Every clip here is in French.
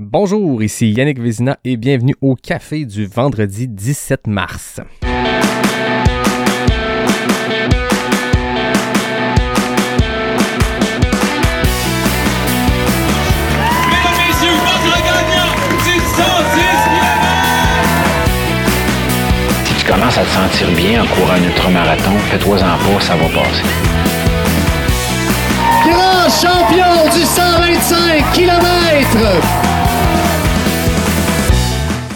Bonjour, ici Yannick Vézina et bienvenue au café du vendredi 17 mars. Mesdames, messieurs, votre gagnant du 110 Si tu commences à te sentir bien en courant un ultramarathon, fais-toi-en pas, ça va passer. Grand champion du 125 km.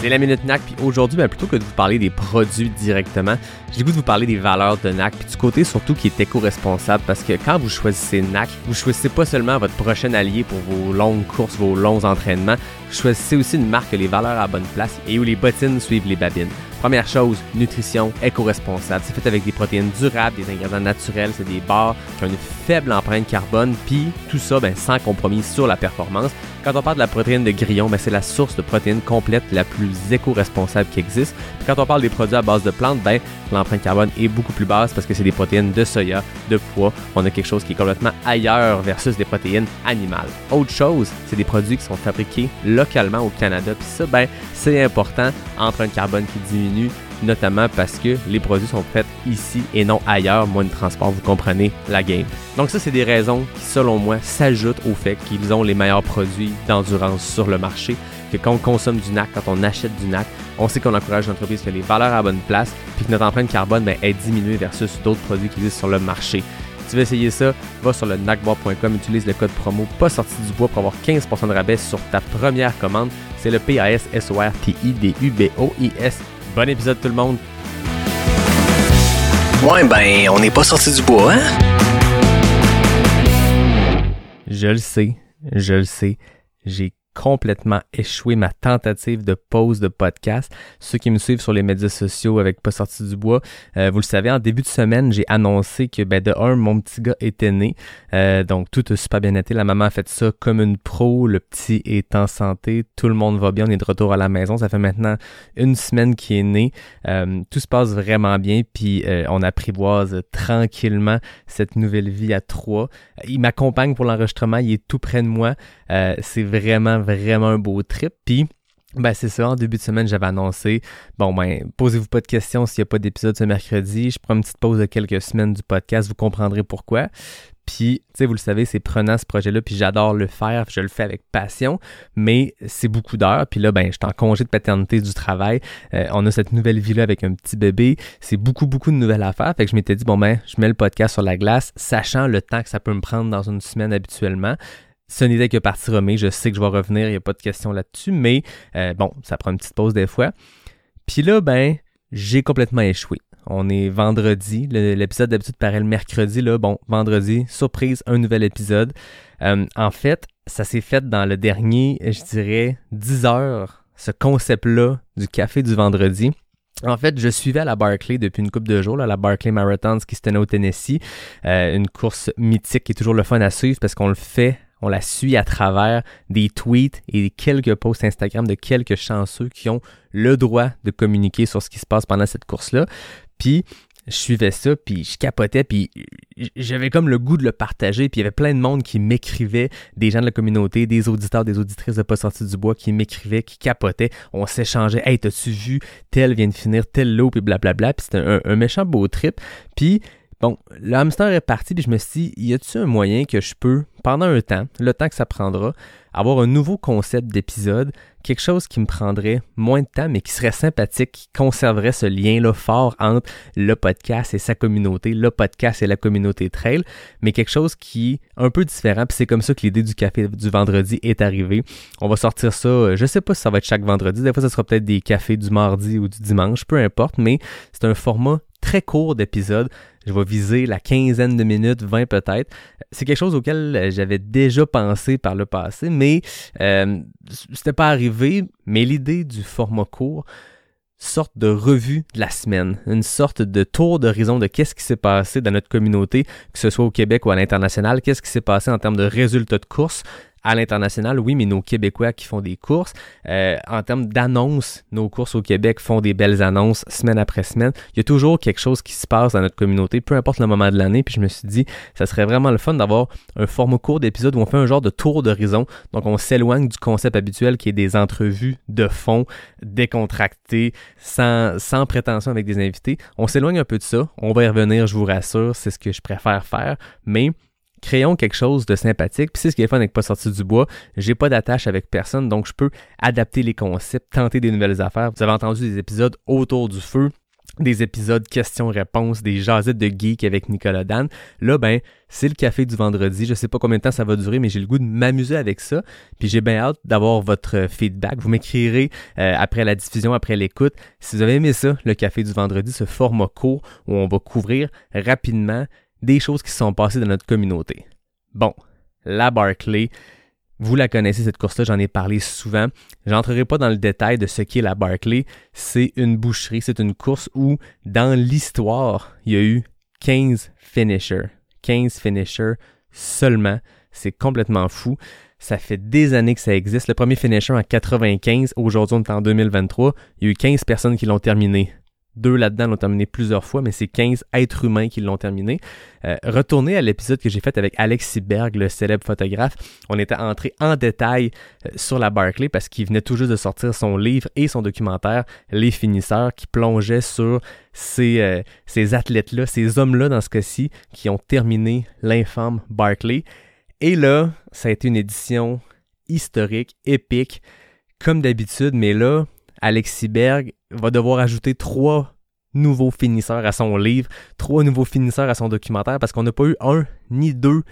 C'est la Minute NAC, puis aujourd'hui, ben, plutôt que de vous parler des produits directement, j'ai le goût de vous parler des valeurs de NAC, puis du côté surtout qui est éco-responsable, parce que quand vous choisissez NAC, vous choisissez pas seulement votre prochain allié pour vos longues courses, vos longs entraînements, vous choisissez aussi une marque qui a les valeurs à la bonne place et où les bottines suivent les babines. Première chose, nutrition éco-responsable. C'est fait avec des protéines durables, des ingrédients naturels, c'est des barres qui ont une faible empreinte carbone, puis tout ça ben, sans compromis sur la performance. Quand on parle de la protéine de grillon, ben, c'est la source de protéines complète la plus éco-responsable qui existe. Puis quand on parle des produits à base de plantes, ben, l'empreinte carbone est beaucoup plus basse parce que c'est des protéines de soya, de pois. On a quelque chose qui est complètement ailleurs versus des protéines animales. Autre chose, c'est des produits qui sont fabriqués localement au Canada. Puis ça, ben, c'est important, empreinte carbone qui diminue, notamment parce que les produits sont faits ici et non ailleurs, moins de transport, vous comprenez la game. Donc ça, c'est des raisons qui, selon moi, s'ajoutent au fait qu'ils ont les meilleurs produits d'endurance sur le marché, que quand on consomme du NAC, quand on achète du NAC, on sait qu'on encourage une entreprise qui a les valeurs à la bonne place, puis que notre empreinte carbone ben, est diminuée versus d'autres produits qui existent sur le marché. Si tu veux essayer ça, va sur le nacbois.com, utilise le code promo pas sorti du bois pour avoir 15% de rabais sur ta première commande. C'est le P-A-S-S-O-R-T-I-D-U-B-O-I-S. Bon épisode tout le monde. Ouais, ben, on n'est pas sorti du bois, hein? Je le sais, je le sais. J'ai complètement échoué ma tentative de pause de podcast. Ceux qui me suivent sur les médias sociaux avec Pas sorti du bois, euh, vous le savez, en début de semaine, j'ai annoncé que ben, de un, mon petit gars était né. Euh, donc tout a super bien été. La maman a fait ça comme une pro. Le petit est en santé. Tout le monde va bien. On est de retour à la maison. Ça fait maintenant une semaine qu'il est né. Euh, tout se passe vraiment bien. Puis on apprivoise tranquillement cette nouvelle vie à trois. Il m'accompagne pour l'enregistrement. Il est tout près de moi. C'est vraiment, vraiment un beau trip. Puis, ben c'est ça, en début de semaine, j'avais annoncé, bon ben, posez-vous pas de questions s'il n'y a pas d'épisode ce mercredi. Je prends une petite pause de quelques semaines du podcast, vous comprendrez pourquoi. Puis, tu sais, vous le savez, c'est prenant ce projet-là, puis j'adore le faire, je le fais avec passion, mais c'est beaucoup d'heures. Puis là, ben, je suis en congé de paternité du travail. Euh, on a cette nouvelle vie-là avec un petit bébé. C'est beaucoup, beaucoup de nouvelles affaires. Fait que je m'étais dit, bon ben, je mets le podcast sur la glace, sachant le temps que ça peut me prendre dans une semaine habituellement. Ce n'était que partie remise. Je sais que je vais revenir, il n'y a pas de question là-dessus, mais euh, bon, ça prend une petite pause des fois. Puis là, ben, j'ai complètement échoué. On est vendredi. L'épisode d'habitude paraît le mercredi. Là, bon, vendredi, surprise, un nouvel épisode. Euh, en fait, ça s'est fait dans le dernier, je dirais, 10 heures, ce concept-là du café du vendredi. En fait, je suivais à la Barclay depuis une couple de jours, la Barclay Marathon qui se tenait au Tennessee. Euh, une course mythique qui est toujours le fun à suivre parce qu'on le fait, on la suit à travers des tweets et quelques posts Instagram de quelques chanceux qui ont le droit de communiquer sur ce qui se passe pendant cette course-là. Puis, je suivais ça, puis je capotais, puis j'avais comme le goût de le partager, puis il y avait plein de monde qui m'écrivait, des gens de la communauté, des auditeurs, des auditrices de Pas sorti du bois qui m'écrivaient, qui capotaient, on s'échangeait, « Hey, t'as-tu vu, tel vient de finir, tel lot, puis blablabla », puis c'était un, un méchant beau trip, puis Bon, le hamster est parti, puis je me suis dit, y a-t-il un moyen que je peux, pendant un temps, le temps que ça prendra, avoir un nouveau concept d'épisode, quelque chose qui me prendrait moins de temps, mais qui serait sympathique, qui conserverait ce lien-là fort entre le podcast et sa communauté, le podcast et la communauté trail, mais quelque chose qui est un peu différent, puis c'est comme ça que l'idée du café du vendredi est arrivée. On va sortir ça, euh, je sais pas si ça va être chaque vendredi, des fois ça sera peut-être des cafés du mardi ou du dimanche, peu importe, mais c'est un format très court d'épisode. Je vais viser la quinzaine de minutes, 20 peut-être. C'est quelque chose auquel euh, j'avais déjà pensé par le passé, mais euh, c'était pas arrivé. Mais l'idée du format court, sorte de revue de la semaine, une sorte de tour d'horizon de qu'est-ce qui s'est passé dans notre communauté, que ce soit au Québec ou à l'international, qu'est-ce qui s'est passé en termes de résultats de course à l'international, oui, mais nos Québécois qui font des courses. Euh, en termes d'annonces, nos courses au Québec font des belles annonces semaine après semaine. Il y a toujours quelque chose qui se passe dans notre communauté, peu importe le moment de l'année. Puis je me suis dit, ça serait vraiment le fun d'avoir un format court d'épisode où on fait un genre de tour d'horizon. Donc on s'éloigne du concept habituel qui est des entrevues de fond décontractées, sans, sans prétention avec des invités. On s'éloigne un peu de ça. On va y revenir, je vous rassure, c'est ce que je préfère faire. Mais créons quelque chose de sympathique. Puis c'est ce qui est fun Pas sorti du bois. J'ai pas d'attache avec personne, donc je peux adapter les concepts, tenter des nouvelles affaires. Vous avez entendu des épisodes autour du feu des épisodes questions-réponses, des jasettes de geek avec Nicolas Dan. Là, ben, c'est le café du vendredi. Je sais pas combien de temps ça va durer, mais j'ai le goût de m'amuser avec ça. Puis j'ai bien hâte d'avoir votre feedback. Vous m'écrirez euh, après la diffusion, après l'écoute. Si vous avez aimé ça, le café du vendredi, ce format court où on va couvrir rapidement des choses qui sont passées dans notre communauté. Bon, la Barclay, vous la connaissez cette course-là, j'en ai parlé souvent. J'entrerai pas dans le détail de ce qu'est la Barclay. C'est une boucherie, c'est une course où, dans l'histoire, il y a eu 15 finishers. 15 finishers seulement. C'est complètement fou. Ça fait des années que ça existe. Le premier finisher en 95, aujourd'hui on est en 2023. Il y a eu 15 personnes qui l'ont terminé. Deux là-dedans l'ont terminé plusieurs fois, mais c'est 15 êtres humains qui l'ont terminé. Euh, retournez à l'épisode que j'ai fait avec Alex Berg, le célèbre photographe. On était entré en détail euh, sur la Barclay parce qu'il venait tout juste de sortir son livre et son documentaire Les finisseurs qui plongeait sur ces, euh, ces athlètes-là, ces hommes-là dans ce cas-ci, qui ont terminé l'infâme Barclay. Et là, ça a été une édition historique, épique, comme d'habitude, mais là, Alexis Berg va devoir ajouter trois nouveaux finisseurs à son livre, trois nouveaux finisseurs à son documentaire, parce qu'on n'a pas eu un ni deux,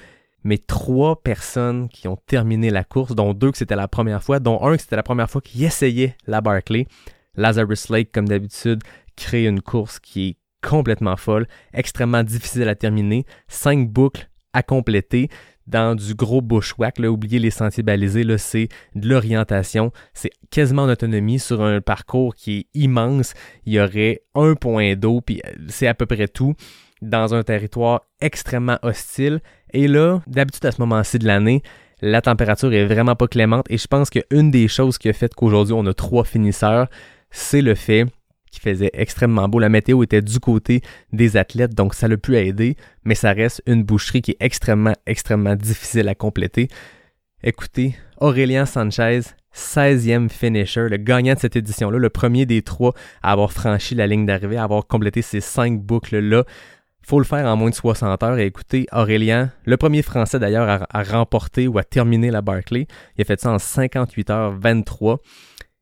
mais trois personnes qui ont terminé la course, dont deux que c'était la première fois, dont un que c'était la première fois qui essayait la Barclay. Lazarus Lake, comme d'habitude, crée une course qui est complètement folle, extrêmement difficile à terminer, cinq boucles à compléter dans du gros bushwhack. Là, oubliez les sentiers balisés, là, c'est de l'orientation. C'est quasiment en autonomie sur un parcours qui est immense. Il y aurait un point d'eau, puis euh, c'est à peu près tout dans un territoire extrêmement hostile. Et là, d'habitude à ce moment-ci de l'année, la température est vraiment pas clémente. Et je pense qu'une des choses qui a fait qu'aujourd'hui on a trois finisseurs, c'est le fait qui faisait extrêmement beau. La météo était du côté des athlètes, donc ça l'a pu aider, mais ça reste une boucherie qui est extrêmement, extrêmement difficile à compléter. Écoutez, Aurélien Sanchez, 16e finisher, le gagnant de cette édition-là, le premier des trois à avoir franchi la ligne d'arrivée, à avoir complété ces cinq boucles-là. Faut le faire en moins de 60 heures. Écoutez, Aurélien, le premier Français d'ailleurs à, à, remporter ou à terminer la Barclay, il a fait ça en 58 heures 23,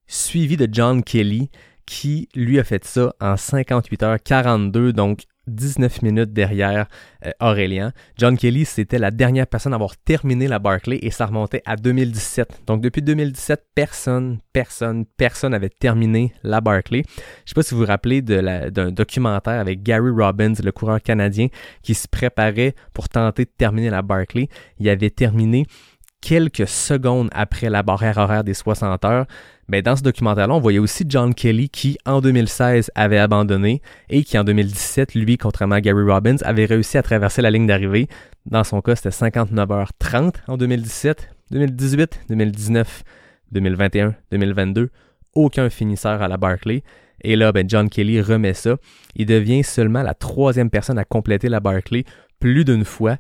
suivi de John Kelly, qui lui a fait ça en 58 heures 42, donc 19 minutes derrière euh, Aurélien. John Kelly, c'était la dernière personne à avoir terminé la Barclay et ça remontait à 2017. Donc depuis 2017, personne, personne, personne avait terminé la Barclay. Je ne sais pas si vous vous rappelez d'un documentaire avec Gary Robbins, le coureur canadien, qui se préparait pour tenter de terminer la Barclay. Il avait terminé quelques secondes après la barrière horaire des 60 heures, mais dans ce documentaire-là, on voyait aussi John Kelly qui, en 2016, avait abandonné et qui, en 2017, lui, contrairement à Gary Robbins, avait réussi à traverser la ligne d'arrivée. Dans son cas, c'était 59h30 en 2017, 2018, 2019, 2021, 2022. Aucun finisseur à la Barclay. Et là, ben, John Kelly remet ça. Il devient seulement la troisième personne à compléter la Barclay plus d'une fois.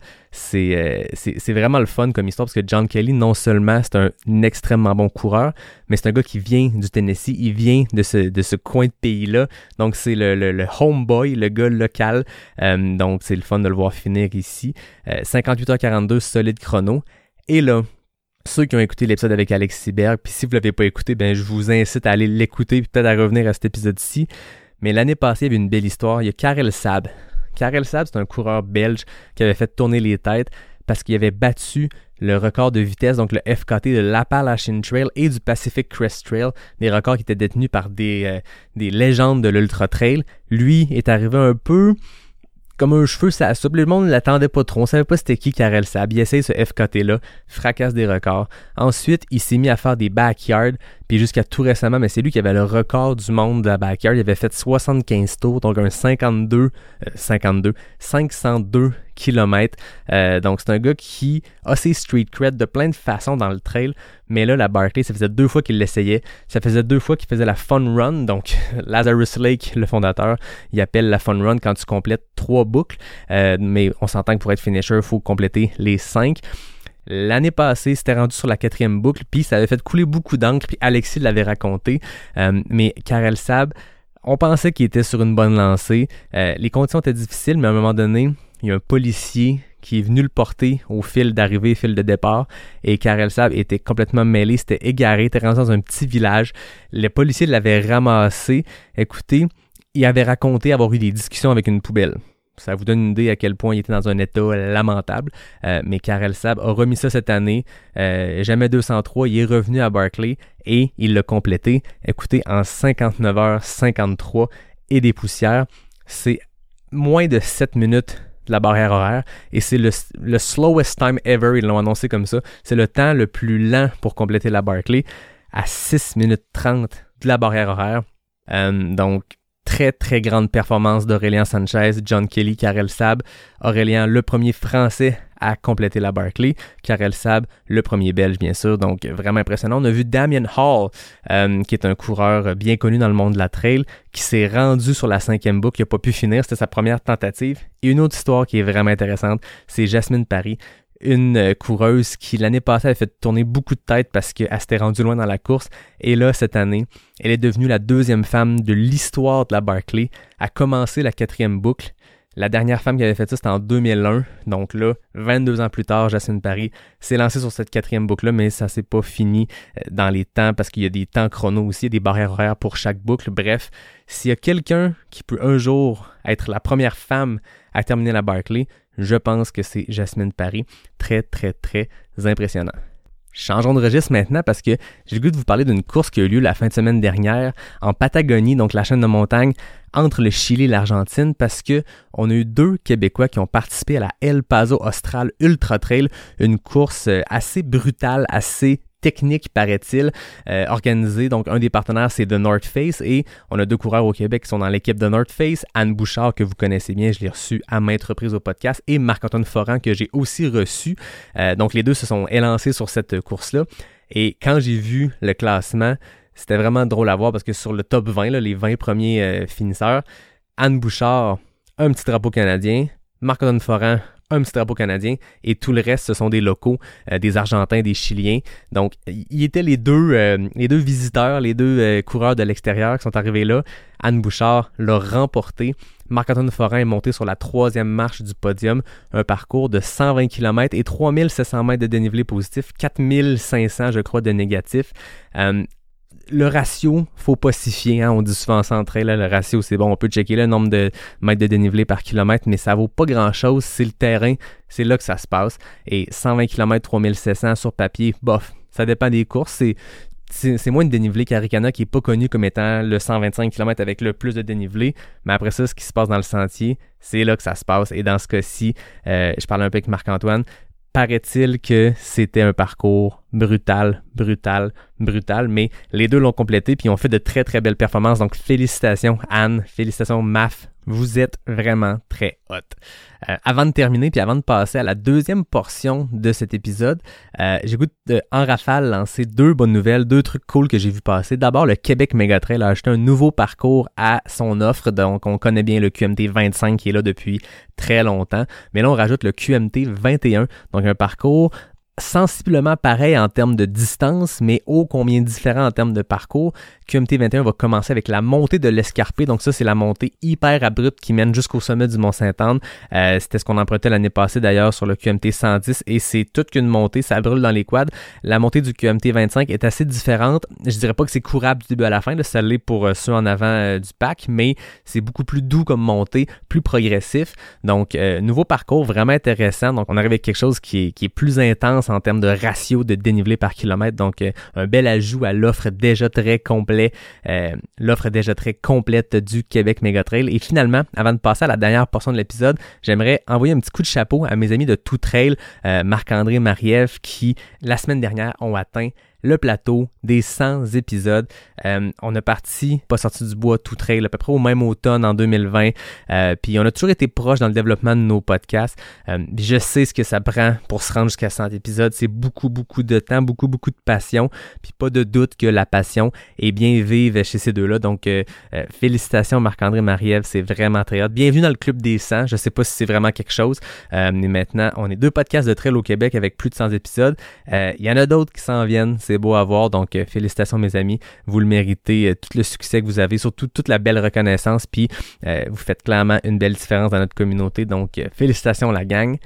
Euh, c'est vraiment le fun comme histoire parce que John Kelly, non seulement c'est un, extrêmement bon coureur, mais c'est un gars qui vient du Tennessee, il vient de ce, de ce coin de pays-là. Donc c'est le, le, homeboy, le gars local. Euh, donc c'est le fun de le voir finir ici. 58h42, euh, solide chrono. Et là, ceux qui ont écouté l'épisode avec Alexis Berg, puis si vous ne l'avez pas écouté, ben je vous incite à aller l'écouter, peut-être à revenir à cet épisode-ci. Mais l'année passée, il y avait une belle histoire. Il y a Karel Sab. Karel Sab, c'est un coureur belge qui avait fait tourner les têtes parce qu'il avait battu le record de vitesse, donc le FKT de l'Appalachian Trail et du Pacific Crest Trail, des records qui étaient détenus par des, euh, des légendes de l'Ultra Trail. Lui est arrivé un peu comme un cheveu, ça soupe. Le monde ne l'attendait pas trop. On savait pas c'était qui Karel Sab. Il essaye ce FKT-là, fracasse des records. Ensuite, il s'est mis à faire des backyards. Puis jusqu'à tout récemment, mais c'est lui qui avait le record du monde de la backyard. Il avait fait 75 tours, donc un 52, 52, 502 km. Euh, donc, c'est un gars qui a ses street cred de plein de façons dans le trail. Mais là, la Barclay, ça faisait deux fois qu'il l'essayait. Ça faisait deux fois qu'il faisait la Fun Run. Donc, Lazarus Lake, le fondateur, il appelle la Fun Run quand tu complètes trois boucles. Euh, mais on s'entend que pour être finisher, il faut compléter les cinq. L'année passée, c'était rendu sur la quatrième boucle, puis ça avait fait couler beaucoup d'encre, puis Alexis l'avait raconté. Euh, mais Karel Sab, on pensait qu'il était sur une bonne lancée. Euh, les conditions étaient difficiles, mais à un moment donné, il y a un policier qui est venu le porter au fil d'arrivée, fil de départ, et Karel Sab était complètement mêlé, c'était égaré, était rendu dans un petit village. Le policier l'avait ramassé. Écoutez, il avait raconté avoir eu des discussions avec une poubelle. Ça vous donne une idée à quel point il était dans un état lamentable. Euh, mais Karel Sab a remis ça cette année. Euh, jamais 203, il est revenu à Barclay et il l'a complété. Écoutez, en 59 heures 53 et des poussières, c'est moins de 7 minutes de la barrière horaire et c'est le, le, slowest time ever, ils l'ont annoncé comme ça. C'est le temps le plus lent pour compléter la Barclay à 6 minutes 30 de la barrière horaire. Euh, donc, très très grande performance d'Aurélien Sanchez, John Kelly, Karel Sab. Aurélien, le premier français à compléter la Barclay. Karel Sab, le premier belge, bien sûr. Donc, vraiment impressionnant. On a vu Damien Hall, euh, qui est un coureur bien connu dans le monde de la trail, qui s'est rendu sur la cinquième boucle, qui n'a pas pu finir. C'était sa première tentative. Et une autre histoire qui est vraiment intéressante, c'est Jasmine Paris, une euh, coureuse qui l'année passée avait fait tourner beaucoup de tête parce qu'elle s'était rendue loin dans la course. Et là, cette année, elle est devenue la deuxième femme de l'histoire de la Barclay à commencer la quatrième boucle. La dernière femme qui avait fait ça, c'était en 2001. Donc là, 22 ans plus tard, Jacinthe Paris s'est lancée sur cette quatrième boucle-là, mais ça s'est pas fini euh, dans les temps parce qu'il y a des temps chrono aussi, des barrières horaires pour chaque boucle. Bref, s'il y a quelqu'un qui peut un jour être la première femme à terminer la Barclay, je pense que c'est Jasmine Paris. Très, très, très impressionnant. Changeons de registre maintenant parce que j'ai le goût de vous parler d'une course qui a eu lieu la fin de semaine dernière en Patagonie, donc la chaîne de montagne entre le Chili et l'Argentine, parce que on a eu deux Québécois qui ont participé à la El Paso Austral Ultra Trail, une course euh, assez brutale, assez technique, paraît-il, euh, organisé. Donc, un des partenaires, c'est The North Face et on a deux coureurs au Québec qui sont dans l'équipe de North Face. Anne Bouchard, que vous connaissez bien, je l'ai reçu à maintes reprises au podcast, et Marc-Antoine Foran, que j'ai aussi reçu. Euh, donc, les deux se sont élancés sur cette course-là. Et quand j'ai vu le classement, c'était vraiment drôle à voir parce que sur le top 20, là, les 20 premiers euh, finisseurs, Anne Bouchard, un petit drapeau canadien, Marc-Antoine Foran, un petit drapeau canadien et tout le reste, ce sont des locaux, euh, des Argentins, des Chiliens. Donc, il étaient les deux, euh, les deux visiteurs, les deux euh, coureurs de l'extérieur qui sont arrivés là. Anne Bouchard l'a remporté. Marc-Antoine Forin est monté sur la troisième marche du podium, un parcours de 120 km et 3700 mètres de dénivelé positif, 4500 je crois de négatif le ratio, faut pas s'y fier. Hein. On dit souvent en là, le ratio, c'est bon, on peut checker le nombre de mètres de dénivelé par kilomètre, mais ça vaut pas grand-chose. C'est le terrain, c'est là que ça se passe. Et 120 km, 3700 sur papier, bof, ça dépend des courses. C'est, c'est, moins de dénivelé qu'Aricana qui est pas connu comme étant le 125 km avec le plus de dénivelé. Mais après ça, ce qui se passe dans le sentier, c'est là que ça se passe. Et dans ce cas-ci, euh, je parle un peu avec Marc-Antoine, paraît-il que c'était un parcours brutal, brutal, brutal, mais les deux l'ont complété puis ont fait de très très belles performances. Donc félicitations Anne, félicitations Maf, vous êtes vraiment très hot. Euh, avant de terminer puis avant de passer à la deuxième portion de cet épisode, euh, j'ai de en rafale lancer deux bonnes nouvelles, deux trucs cool que j'ai vu passer. D'abord, le Québec Megatrail a acheté un nouveau parcours à son offre. Donc on connaît bien le QMT 25 qui est là depuis très longtemps, mais là on rajoute le QMT 21, donc un parcours sensiblement pareil en termes de distance, mais ô combien différent en termes de parcours. QMT 21 va commencer avec la montée de l'escarpé. Donc ça, c'est la montée hyper abrupte qui mène jusqu'au sommet du Mont-Saint-Anne. Euh, C'était ce qu'on empruntait l'année passée d'ailleurs sur le QMT 110 et c'est toute qu'une montée. Ça brûle dans les quads. La montée du QMT 25 est assez différente. Je dirais pas que c'est courable du début à la fin. Ça l'est pour euh, ceux en avant euh, du pack, mais c'est beaucoup plus doux comme montée, plus progressif. Donc, nouveau parcours vraiment intéressant. Donc, on arrive avec quelque chose qui est, plus intense en termes de ratio de dénivelé par kilomètre. Donc, un bel ajout à l'offre déjà très complet, euh, l'offre déjà très complète du Québec Megatrail. Et finalement, avant de passer à la dernière portion de l'épisode, j'aimerais envoyer un petit coup de chapeau à mes amis de Tout Trail, euh, Marc-André Mariev, qui, la semaine dernière, ont atteint le plateau des 100 épisodes. Euh, on a parti, pas sorti du bois tout trail, à peu près au même automne en 2020. Euh, puis on a toujours été proche dans le développement de nos podcasts. Euh, je sais ce que ça prend pour se rendre jusqu'à 100 épisodes. C'est beaucoup, beaucoup de temps, beaucoup, beaucoup de passion. Puis pas de doute que la passion est bien vive chez ces deux-là. Donc félicitations Marc-André Mariev, c'est vraiment très hot. Bienvenue dans le club des 100. Je sais pas si c'est vraiment quelque chose. mais maintenant, on est deux podcasts de trail au Québec avec plus de 100 épisodes. Il y en a d'autres qui s'en viennent c'est beau à voir. Donc, euh, félicitations, mes amis. Vous le méritez. Euh, tout le succès que vous avez, surtout toute la belle reconnaissance. Puis, euh, vous faites clairement une belle différence dans notre communauté. Donc, félicitations, la gang.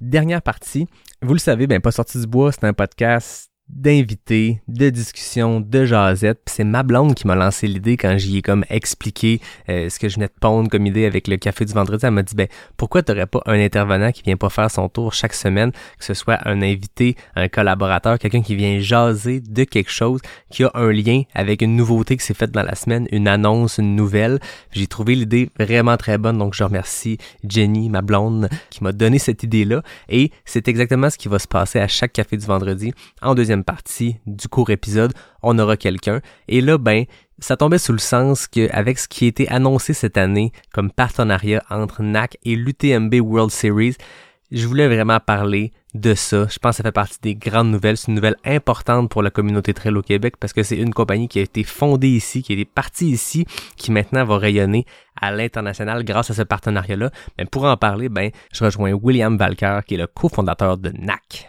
Dernière partie. Vous le savez, ben, Pas sorti du bois, c'est un podcast d'invités, de discussions, de jasettes. C'est ma blonde qui m'a lancé l'idée quand j'y ai comme expliqué euh, ce que je venais de pondre comme idée avec le café du vendredi. Elle m'a dit ben pourquoi t'aurais pas un intervenant qui vient pas faire son tour chaque semaine, que ce soit un invité, un collaborateur, quelqu'un qui vient jaser de quelque chose qui a un lien avec une nouveauté qui s'est faite dans la semaine, une annonce, une nouvelle. J'ai trouvé l'idée vraiment très bonne, donc je remercie Jenny, ma blonde, qui m'a donné cette idée-là. Et c'est exactement ce qui va se passer à chaque café du vendredi. En deuxième partie du court épisode, on aura quelqu'un. Et là, ben, ça tombait sous le sens qu'avec ce qui été annoncé cette année comme partenariat entre NAC et l'UTMB World Series, je voulais vraiment parler de ça. Je pense que ça fait partie des grandes nouvelles. C'est une nouvelle importante pour la communauté trail au Québec parce que c'est une compagnie qui a été fondée ici, qui été partie ici, qui maintenant va rayonner à l'international grâce à ce partenariat-là. Mais pour en parler, ben, je rejoins William Valker, qui est le cofondateur de NAC.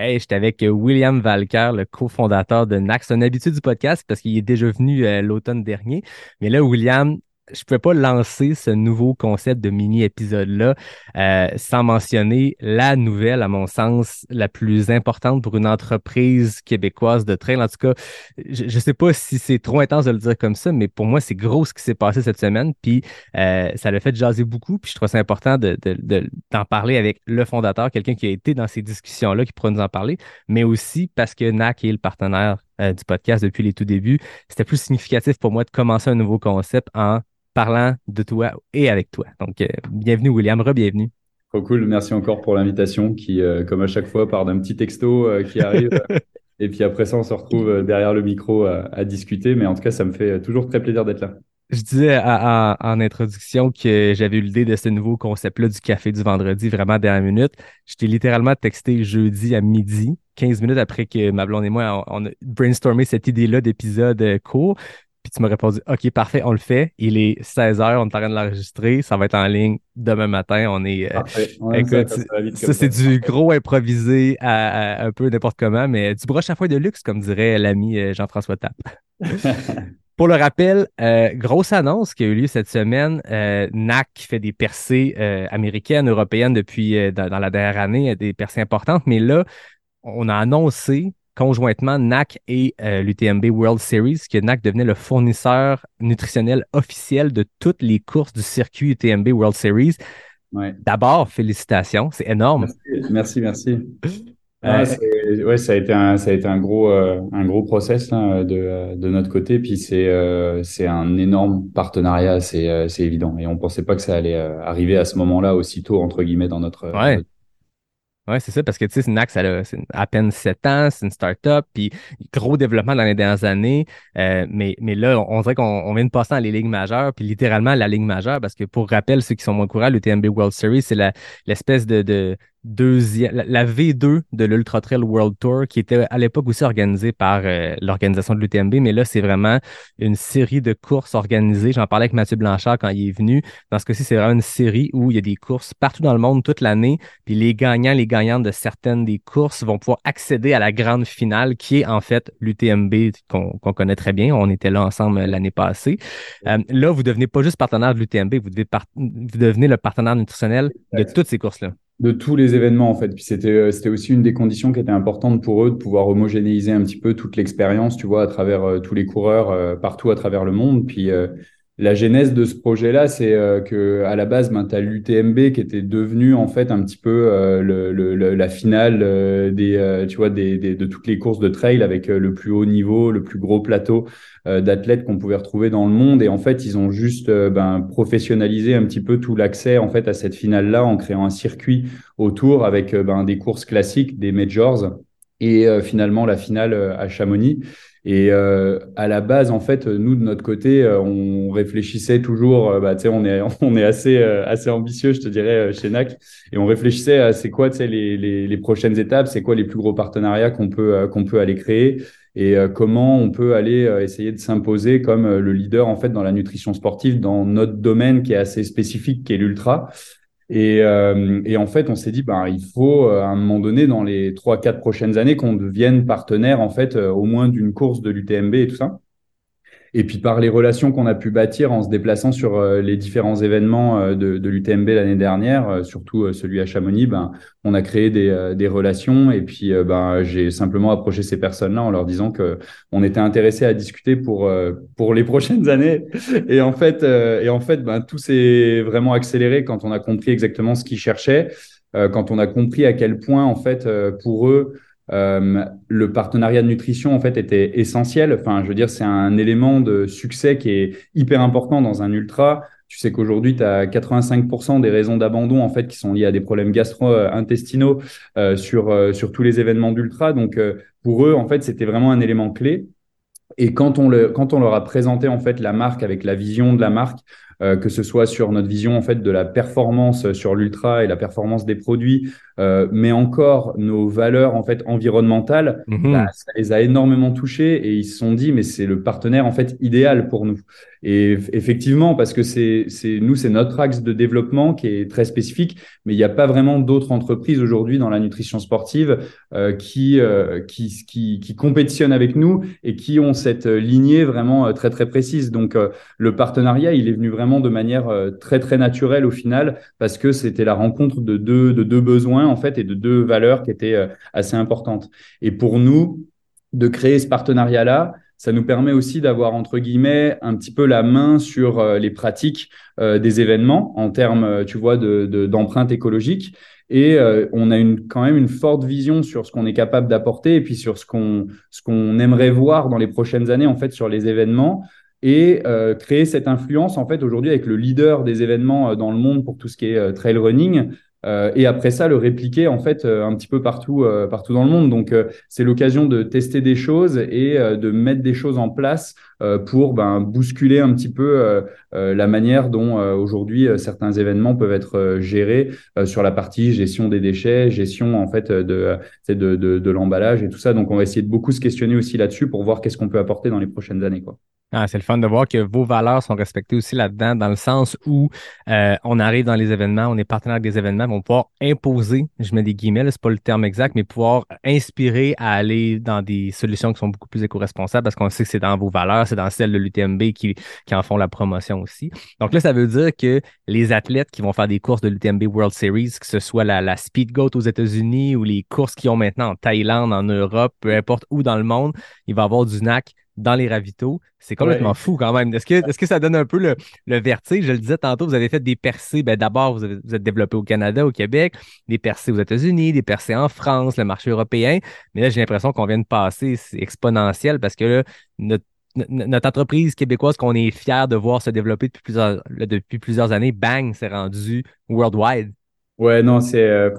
Hey, j'étais avec euh, William Valker, le cofondateur de NAC. C'est un du podcast parce qu'il est déjà venu euh, l'automne dernier. Mais là, William, je ne pouvais pas lancer ce nouveau concept de mini-épisode-là euh, sans mentionner la nouvelle, à mon sens, la plus importante pour une entreprise québécoise de trail. En tout cas, je ne sais pas si c'est trop intense de le dire comme ça, mais pour moi, c'est gros ce qui s'est passé cette semaine. Puis euh, ça l'a fait jaser beaucoup. Puis je trouve ça important d'en de, de, parler avec le fondateur, quelqu'un qui a été dans ces discussions-là, qui pourra nous en parler, mais aussi parce que NAC est le partenaire euh, du podcast depuis les tout débuts. C'était plus significatif pour moi de commencer un nouveau concept en parlant de toi et avec toi. Donc, euh, bienvenue William, re-bienvenue. Trop cool, merci encore pour l'invitation qui, euh, comme à chaque fois, part d'un petit texto euh, qui arrive. et puis après ça, on se retrouve derrière le micro à, discuter. Mais en tout cas, ça me fait toujours très plaisir d'être là. Je disais en introduction que j'avais eu l'idée de ce nouveau concept-là du café du vendredi vraiment dernière minute. Je t'ai littéralement texté jeudi à midi, 15 minutes après que ma blonde et moi, on, a brainstormé cette idée-là d'épisode court. Puis tu m'as répondu, OK, parfait, on le fait. Il est 16 h on est en train de l'enregistrer. Ça va être en ligne demain matin. On est. Euh, écoute, ça, c'est du gros improvisé à, un peu n'importe comment, mais du broche à foin de luxe, comme dirait l'ami euh, Jean-François Tapp. Pour le rappel, euh, grosse annonce qui a eu lieu cette semaine. NAC fait des percées américaines, européennes depuis dans, dans, la dernière année, des percées importantes, mais là, on a annoncé conjointement NAC et euh, l'UTMB World Series, que NAC devenait le fournisseur nutritionnel officiel de toutes les courses du circuit UTMB World Series. D'abord, félicitations, c'est énorme. Merci, merci. Euh, ouais, ça a été un, ça a été un gros, euh, un gros process de, de, notre côté. Puis c'est, c'est un énorme partenariat, c'est, c'est évident. Et on pensait pas que ça allait arriver à ce moment-là aussitôt entre guillemets dans notre, ouais. Oui, c'est ça, parce que tu sais, Snack, ça a à peine 7 ans, c'est une start-up, puis gros développement dans les dernières années. Euh, mais, mais là, on, dirait qu'on vient de passer dans les ligues majeures, puis littéralement la ligue majeure, parce que pour rappel, ceux qui sont moins courants, le TMB World Series, c'est l'espèce de, deuxième, la, V2 de l'Ultra Trail World Tour, qui était à l'époque aussi organisée par euh, l'organisation de l'UTMB, mais là, c'est vraiment une série de courses organisées. J'en parlais avec Mathieu Blanchard quand il est venu. Dans ce cas-ci, c'est vraiment une série où il y a des courses partout dans le monde toute l'année, puis les gagnants, les gagnantes de certaines des courses vont pouvoir accéder à la grande finale, qui est en fait l'UTMB qu'on connaît très bien. On était là ensemble l'année passée. Euh, là, vous devenez pas juste partenaire de l'UTMB, vous, vous devenez le partenaire nutritionnel de toutes ces courses-là de tous les événements en fait. Puis c'était euh, c'était aussi une des conditions qui était importante pour eux de pouvoir homogénéiser un petit peu toute l'expérience, tu vois, à travers euh, tous les coureurs euh, partout à travers le monde. Puis la genèse de ce projet-là, c'est que à la base, ben, tu as l'UTMB qui était devenu en fait un petit peu le, la finale des tu vois des, des, de toutes les courses de trail avec le plus haut niveau, le plus gros plateau euh, d'athlètes qu'on pouvait retrouver dans le monde. Et en fait, ils ont juste euh, ben, professionnalisé un petit peu tout l'accès en fait à cette finale-là en créant un circuit autour avec euh, ben, des courses classiques, des majors. Et finalement la finale à Chamonix. Et euh, à la base, en fait, nous de notre côté, euh, on réfléchissait toujours. Euh, bah, tu sais, on est on est assez assez ambitieux, je te dirais, chez NAC, et on réfléchissait à c'est quoi, les, les, les prochaines étapes, c'est quoi les plus gros partenariats qu'on peut qu'on peut aller créer et comment on peut aller essayer de s'imposer comme le leader en fait dans la nutrition sportive dans notre domaine qui est assez spécifique, qui est l'ultra. Et, euh, et, en fait, on s'est dit, ben, il faut euh, à un moment donné, dans les trois, quatre prochaines années, qu'on devienne partenaire, en fait, euh, au moins d'une course de l'UTMB et tout ça. Et puis par les relations qu'on a pu bâtir en se déplaçant sur euh, les différents événements euh, de, de l'UTMB l'année dernière, euh, surtout celui à Chamonix, ben, on a créé des, des relations et puis ben, j'ai simplement approché ces personnes-là en leur disant que on était intéressé à discuter pour pour les prochaines années. Et en fait, et en fait, ben, tout s'est vraiment accéléré quand on a compris exactement ce qu'ils cherchaient, quand on a compris à quel point en fait pour eux euh, le partenariat de nutrition en fait était essentiel. Enfin, je veux dire, c'est un élément de succès qui est hyper important dans un ultra. Tu sais qu'aujourd'hui, tu as 85% des raisons d'abandon en fait qui sont liées à des problèmes gastro-intestinaux euh, sur euh, sur tous les événements d'ultra. Donc pour eux, en fait, c'était vraiment un élément clé. Et quand on, le, quand on leur a présenté en fait la marque avec la vision de la marque, euh, que ce soit sur notre vision en fait de la performance sur l'ultra et la performance des produits, euh, mais encore nos valeurs en fait environnementales, bah, ça les a énormément touchés et ils se sont dit mais c'est le partenaire en fait idéal pour nous. Et effectivement parce que c'est c'est nous c'est notre axe de développement qui est très spécifique, mais il n'y a pas vraiment d'autres entreprises aujourd'hui dans la nutrition sportive euh, qui, euh, qui qui qui compétitionnent avec nous et qui ont cette lignée vraiment très très précise. Donc le partenariat il est venu vraiment de manière euh, très très naturelle au final parce que c'était la rencontre de deux de deux besoins en fait et de deux valeurs qui étaient euh, assez importantes. Et pour nous, de créer ce partenariat là, ça nous permet aussi d'avoir entre guillemets un petit peu la main sur euh, les pratiques des événements en termes, tu vois, de d'empreinte écologique. Et on a une, quand même une forte vision sur ce qu'on est capable d'apporter et puis sur ce qu'on ce qu'on aimerait voir dans les prochaines années en fait sur les événements et euh, créer cette influence en fait aujourd'hui avec le leader des événements euh, dans le monde pour tout ce qui est euh, trail running et après ça le répliquer en fait un petit peu partout partout dans le monde. Donc c'est l'occasion de tester des choses et de mettre des choses en place pour ben, bousculer un petit peu la manière dont aujourd'hui certains événements peuvent être gérés sur la partie gestion des déchets gestion en fait de de, de, de l'emballage et tout ça. Donc on va essayer de beaucoup se questionner aussi là-dessus pour voir qu'est-ce qu'on peut apporter dans les prochaines années quoi ah, c'est le fun de voir que vos valeurs sont respectées aussi là-dedans, dans le sens où euh, on arrive dans les événements, on est partenaire des événements, on va pouvoir imposer, je mets des guillemets, c'est pas le terme exact, mais pouvoir inspirer à aller dans des solutions qui sont beaucoup plus éco-responsables parce qu'on sait que c'est dans vos valeurs, c'est dans celles de l'UTMB qui, qui en font la promotion aussi. Donc là, ça veut dire que les athlètes qui vont faire des courses de l'UTMB World Series, que ce soit la, la Speed Goat aux États-Unis ou les courses qu'ils ont maintenant en Thaïlande, en Europe, peu importe où dans le monde, il va avoir du NAC dans les ravitaux. C'est complètement fou quand même. Est-ce que, est que ça donne un peu le, le, vertige? Je le disais tantôt, vous avez fait des percées. Ben, D'abord, vous, vous, êtes développé au Canada, au Québec, des percées aux États-Unis, des percées en France, le marché européen. Mais là, j'ai l'impression qu'on vient de passer, c'est exponentiel parce que là, notre, notre entreprise québécoise qu'on est fier de voir se développer depuis plusieurs, depuis plusieurs années, bang, c'est rendu worldwide. Ouais, non, c'est euh,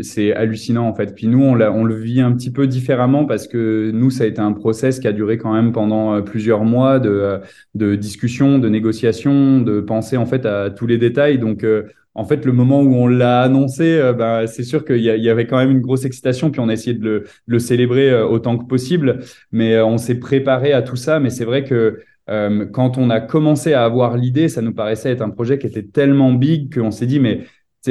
c'est hallucinant en fait. Puis nous, on, on le vit un petit peu différemment parce que nous, ça a été un process qui a duré quand même pendant euh, plusieurs mois de, euh, de discussion, de négociation, de penser en fait à tous les détails. Donc, en fait, le moment où on l'a annoncé, ben, c'est sûr qu'il y, avait quand même une grosse excitation. Puis on a essayé de le, le célébrer autant que possible. Mais on s'est préparé à tout ça. Mais c'est vrai que quand on a commencé à avoir l'idée, ça nous paraissait être un projet qui était tellement big qu'on s'est dit, mais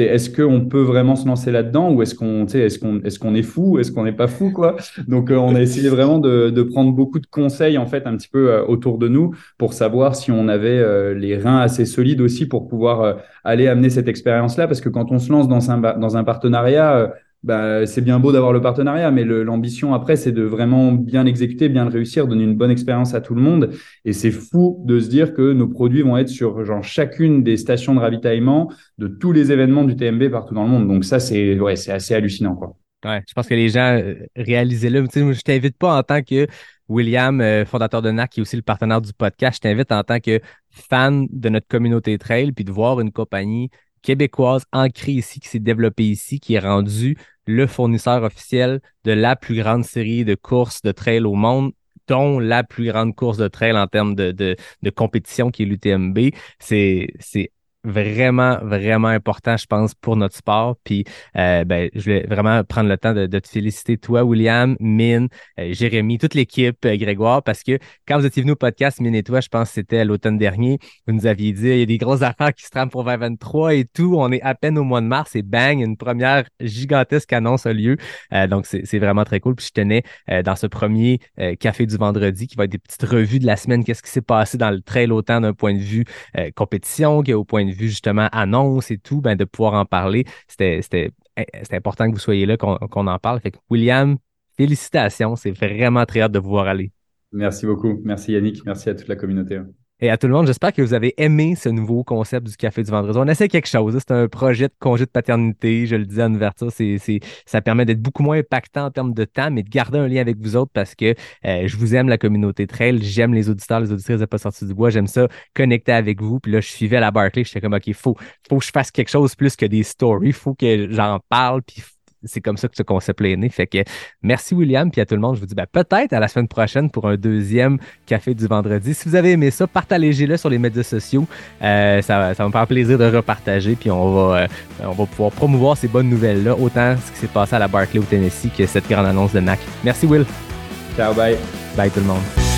est-ce qu'on peut vraiment se lancer là-dedans ou est-ce qu'on est-ce qu'on est-ce qu'on est fou est-ce qu'on n'est pas fou quoi? Donc euh, on a essayé vraiment de, prendre beaucoup de conseils en fait un petit peu euh, autour de nous pour savoir si on avait euh, les reins assez solides aussi pour pouvoir aller amener cette expérience là parce que quand on se lance dans un dans un partenariat bah, c'est bien beau d'avoir le partenariat, mais l'ambition après, c'est de vraiment bien exécuter, bien le réussir, donner une bonne expérience à tout le monde. Et c'est fou de se dire que nos produits vont être sur genre chacune des stations de ravitaillement de tous les événements du TMB partout dans le monde. Donc ça, c'est ouais, assez hallucinant, quoi. Ouais, je pense que les gens euh, réalisaient-le. Je t'invite pas en tant que William, euh, fondateur de NAC, qui est aussi le partenaire du podcast. Je t'invite en tant que fan de notre communauté trail, puis de voir une compagnie québécoise ancrée ici, qui s'est développée ici, qui est rendue le fournisseur officiel de la plus grande série de courses de trail au monde dont la plus grande course de trail en termes de, de, compétition qui est l'UTMB. C'est vraiment, vraiment important, je pense, pour notre sport. Puis, euh, ben, je voulais vraiment prendre le temps de, te féliciter, toi, William, Mine, euh, Jérémy, toute l'équipe, euh, Grégoire, parce que quand vous étiez venu au podcast, Mine et toi, je pense que c'était l'automne dernier, vous nous aviez dit, il y a des grosses affaires qui se trament pour 2023 et tout. On est à peine au mois de mars et bang, une première gigantesque annonce a lieu. donc, c'est vraiment très cool. Puis, je tenais dans ce premier café du vendredi qui va être des petites revues de la semaine, qu'est-ce qui s'est passé dans le trail, autant d'un point de vue compétition qu'au point de vu justement annonce et tout, ben, de pouvoir en parler. C'était important que vous soyez là, qu'on en parle. Fait William, félicitations. C'est vraiment très hâte de vous voir aller. Merci beaucoup. Merci Yannick. Merci à toute la communauté. Et à tout le monde, j'espère que vous avez aimé ce nouveau concept du café du vendredi. On essaie quelque chose. C'est un projet de congé de paternité. Je le disais en ouverture, ça permet d'être beaucoup moins impactant en termes de temps, mais de garder un lien avec vous autres parce que euh, je vous aime la communauté trail. J'aime les auditeurs, les auditrices de Pas sorti du bois. J'aime ça connecter avec vous. Puis là, je suivais la Barclay. J'étais comme, OK, faut, faut que je fasse quelque chose plus que des stories. Faut que j'en parle. Puis c'est comme ça que ce concept est né. Fait que merci William, puis à tout le monde, je vous dis ben, peut-être à la semaine prochaine pour un deuxième café du vendredi. Si vous avez aimé ça, partagez-le sur les médias sociaux. Euh, ça, ça va me faire plaisir de repartager, puis on va, euh, on va pouvoir promouvoir ces bonnes nouvelles-là, autant ce qui s'est passé à la Barclay au Tennessee que cette grande annonce de NAC. Merci Will. Ciao, bye. Bye tout le monde.